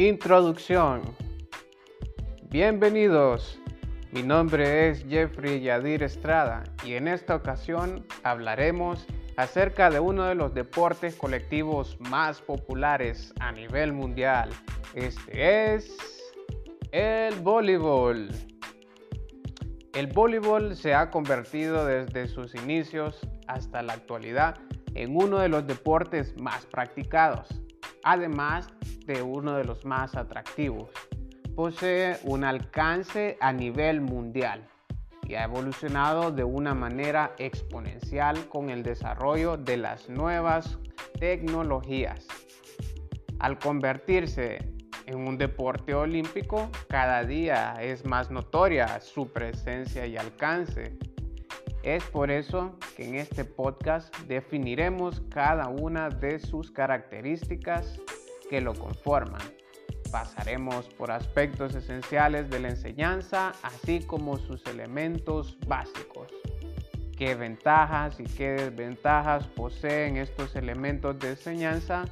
Introducción. Bienvenidos. Mi nombre es Jeffrey Yadir Estrada y en esta ocasión hablaremos acerca de uno de los deportes colectivos más populares a nivel mundial. Este es el voleibol. El voleibol se ha convertido desde sus inicios hasta la actualidad en uno de los deportes más practicados, además uno de los más atractivos. Posee un alcance a nivel mundial y ha evolucionado de una manera exponencial con el desarrollo de las nuevas tecnologías. Al convertirse en un deporte olímpico, cada día es más notoria su presencia y alcance. Es por eso que en este podcast definiremos cada una de sus características que lo conforman. Pasaremos por aspectos esenciales de la enseñanza, así como sus elementos básicos. ¿Qué ventajas y qué desventajas poseen estos elementos de enseñanza?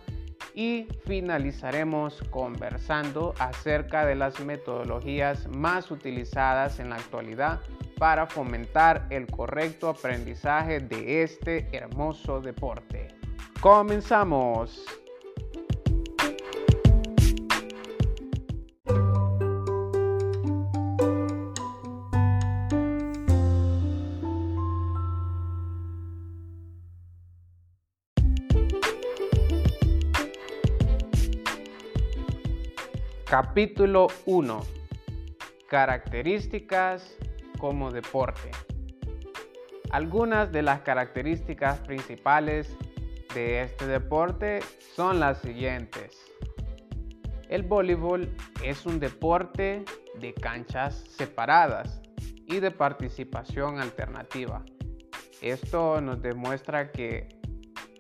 Y finalizaremos conversando acerca de las metodologías más utilizadas en la actualidad para fomentar el correcto aprendizaje de este hermoso deporte. Comenzamos. Capítulo 1. Características como deporte. Algunas de las características principales de este deporte son las siguientes. El voleibol es un deporte de canchas separadas y de participación alternativa. Esto nos demuestra que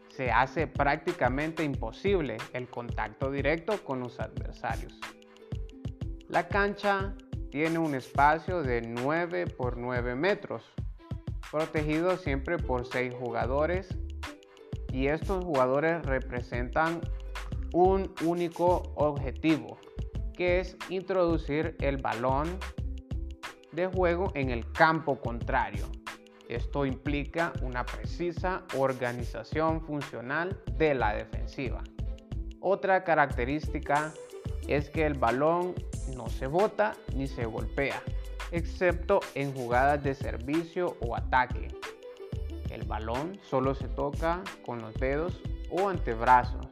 se hace prácticamente imposible el contacto directo con los adversarios. La cancha tiene un espacio de 9 por 9 metros, protegido siempre por 6 jugadores y estos jugadores representan un único objetivo, que es introducir el balón de juego en el campo contrario. Esto implica una precisa organización funcional de la defensiva. Otra característica es que el balón no se bota ni se golpea, excepto en jugadas de servicio o ataque. El balón solo se toca con los dedos o antebrazos.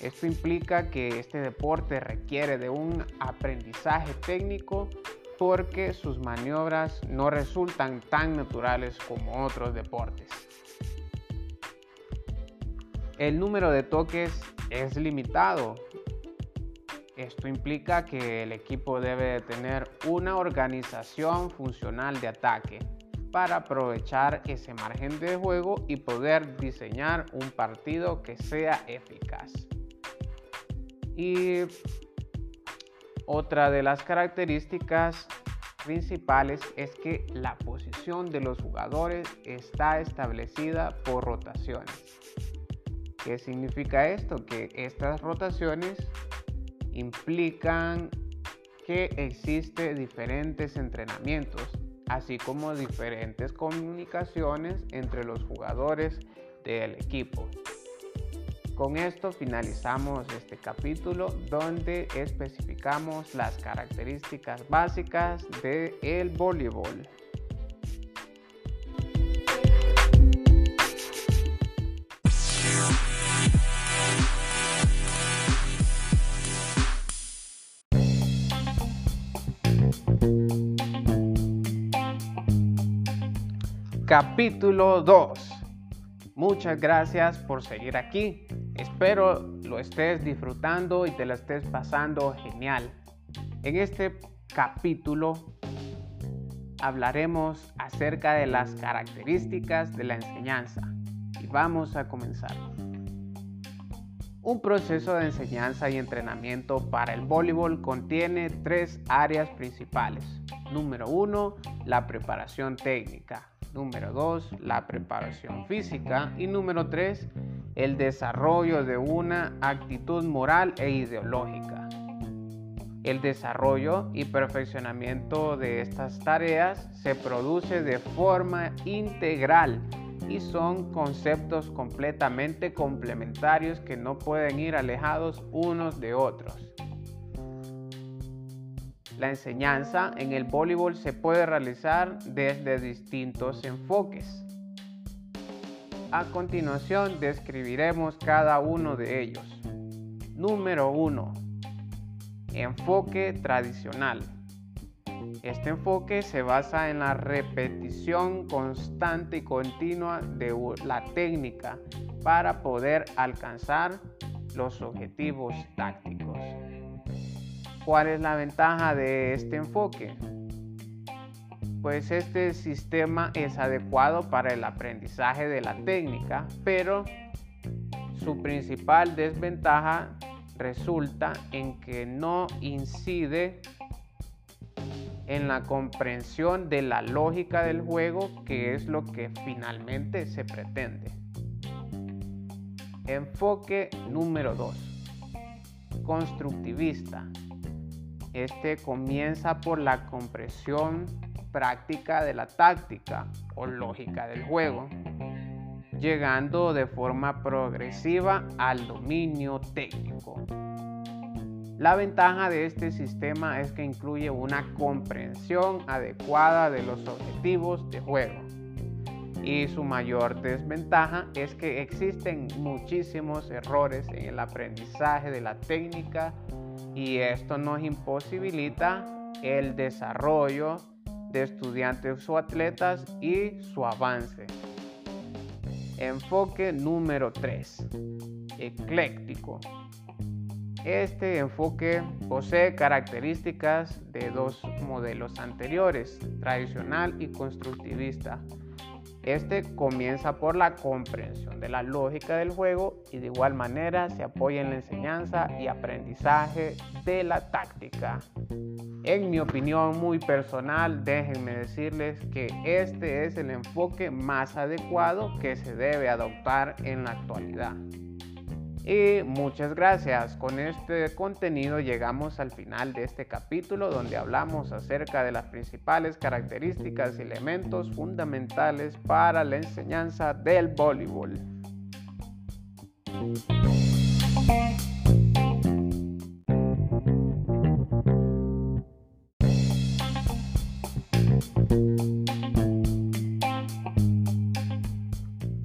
Esto implica que este deporte requiere de un aprendizaje técnico porque sus maniobras no resultan tan naturales como otros deportes. El número de toques es limitado esto implica que el equipo debe tener una organización funcional de ataque para aprovechar ese margen de juego y poder diseñar un partido que sea eficaz. Y otra de las características principales es que la posición de los jugadores está establecida por rotaciones. ¿Qué significa esto? Que estas rotaciones implican que existe diferentes entrenamientos, así como diferentes comunicaciones entre los jugadores del equipo. Con esto finalizamos este capítulo donde especificamos las características básicas del el voleibol. Capítulo 2. Muchas gracias por seguir aquí. Espero lo estés disfrutando y te lo estés pasando genial. En este capítulo hablaremos acerca de las características de la enseñanza y vamos a comenzar. Un proceso de enseñanza y entrenamiento para el voleibol contiene tres áreas principales. Número uno, la preparación técnica. Número 2, la preparación física. Y número 3, el desarrollo de una actitud moral e ideológica. El desarrollo y perfeccionamiento de estas tareas se produce de forma integral y son conceptos completamente complementarios que no pueden ir alejados unos de otros. La enseñanza en el voleibol se puede realizar desde distintos enfoques. A continuación describiremos cada uno de ellos. Número 1. Enfoque tradicional. Este enfoque se basa en la repetición constante y continua de la técnica para poder alcanzar los objetivos tácticos. ¿Cuál es la ventaja de este enfoque? pues este sistema es adecuado para el aprendizaje de la técnica, pero su principal desventaja resulta en que no incide en la comprensión de la lógica del juego, que es lo que finalmente se pretende. Enfoque número 2. Constructivista. Este comienza por la comprensión práctica de la táctica o lógica del juego, llegando de forma progresiva al dominio técnico. La ventaja de este sistema es que incluye una comprensión adecuada de los objetivos de juego. Y su mayor desventaja es que existen muchísimos errores en el aprendizaje de la técnica y esto nos imposibilita el desarrollo de estudiantes o atletas y su avance. Enfoque número 3. Ecléctico. Este enfoque posee características de dos modelos anteriores, tradicional y constructivista. Este comienza por la comprensión de la lógica del juego y de igual manera se apoya en la enseñanza y aprendizaje de la táctica. En mi opinión muy personal, déjenme decirles que este es el enfoque más adecuado que se debe adoptar en la actualidad. Y muchas gracias. Con este contenido llegamos al final de este capítulo donde hablamos acerca de las principales características y elementos fundamentales para la enseñanza del voleibol.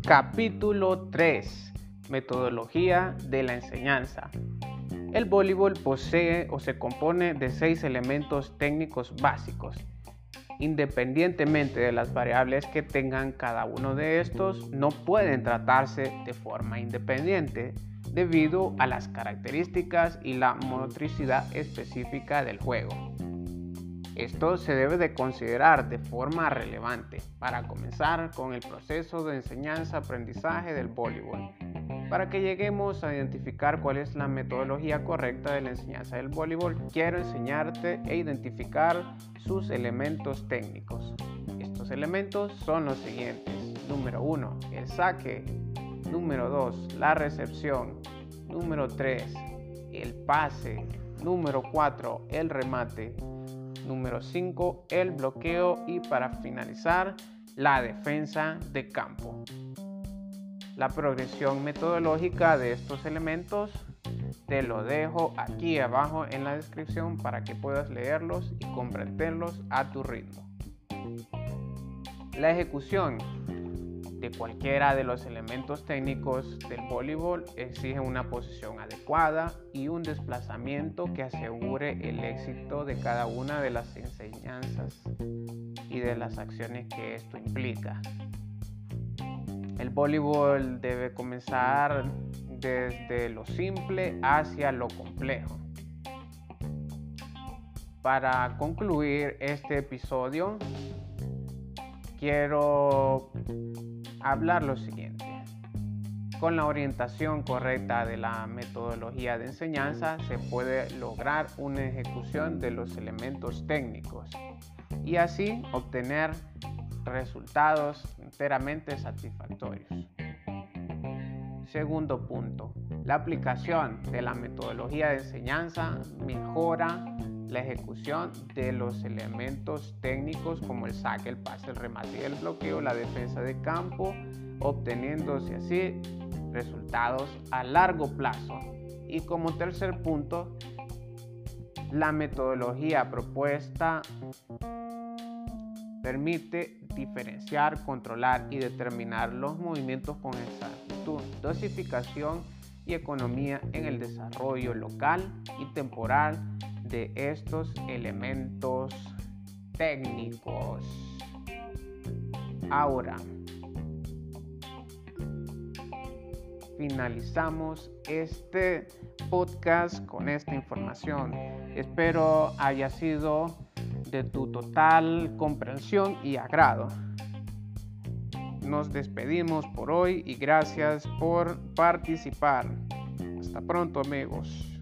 Capítulo 3 Metodología de la enseñanza. El voleibol posee o se compone de seis elementos técnicos básicos. Independientemente de las variables que tengan cada uno de estos, no pueden tratarse de forma independiente debido a las características y la motricidad específica del juego. Esto se debe de considerar de forma relevante para comenzar con el proceso de enseñanza-aprendizaje del voleibol. Para que lleguemos a identificar cuál es la metodología correcta de la enseñanza del voleibol, quiero enseñarte e identificar sus elementos técnicos. Estos elementos son los siguientes. Número 1, el saque. Número 2, la recepción. Número 3, el pase. Número 4, el remate. Número 5, el bloqueo. Y para finalizar, la defensa de campo. La progresión metodológica de estos elementos te lo dejo aquí abajo en la descripción para que puedas leerlos y comprenderlos a tu ritmo. La ejecución de cualquiera de los elementos técnicos del voleibol exige una posición adecuada y un desplazamiento que asegure el éxito de cada una de las enseñanzas y de las acciones que esto implica. El voleibol debe comenzar desde lo simple hacia lo complejo. Para concluir este episodio, quiero hablar lo siguiente. Con la orientación correcta de la metodología de enseñanza se puede lograr una ejecución de los elementos técnicos y así obtener resultados enteramente satisfactorios. Segundo punto, La aplicación de la metodología de enseñanza mejora la ejecución de los elementos técnicos como el saque, el pase, el remate el bloqueo, la defensa de campo, obteniéndose así resultados a largo plazo. Y como tercer punto, la metodología propuesta permite diferenciar, controlar y determinar los movimientos con exactitud, dosificación y economía en el desarrollo local y temporal de estos elementos técnicos. Ahora, finalizamos este podcast con esta información. Espero haya sido de tu total comprensión y agrado. Nos despedimos por hoy y gracias por participar. Hasta pronto amigos.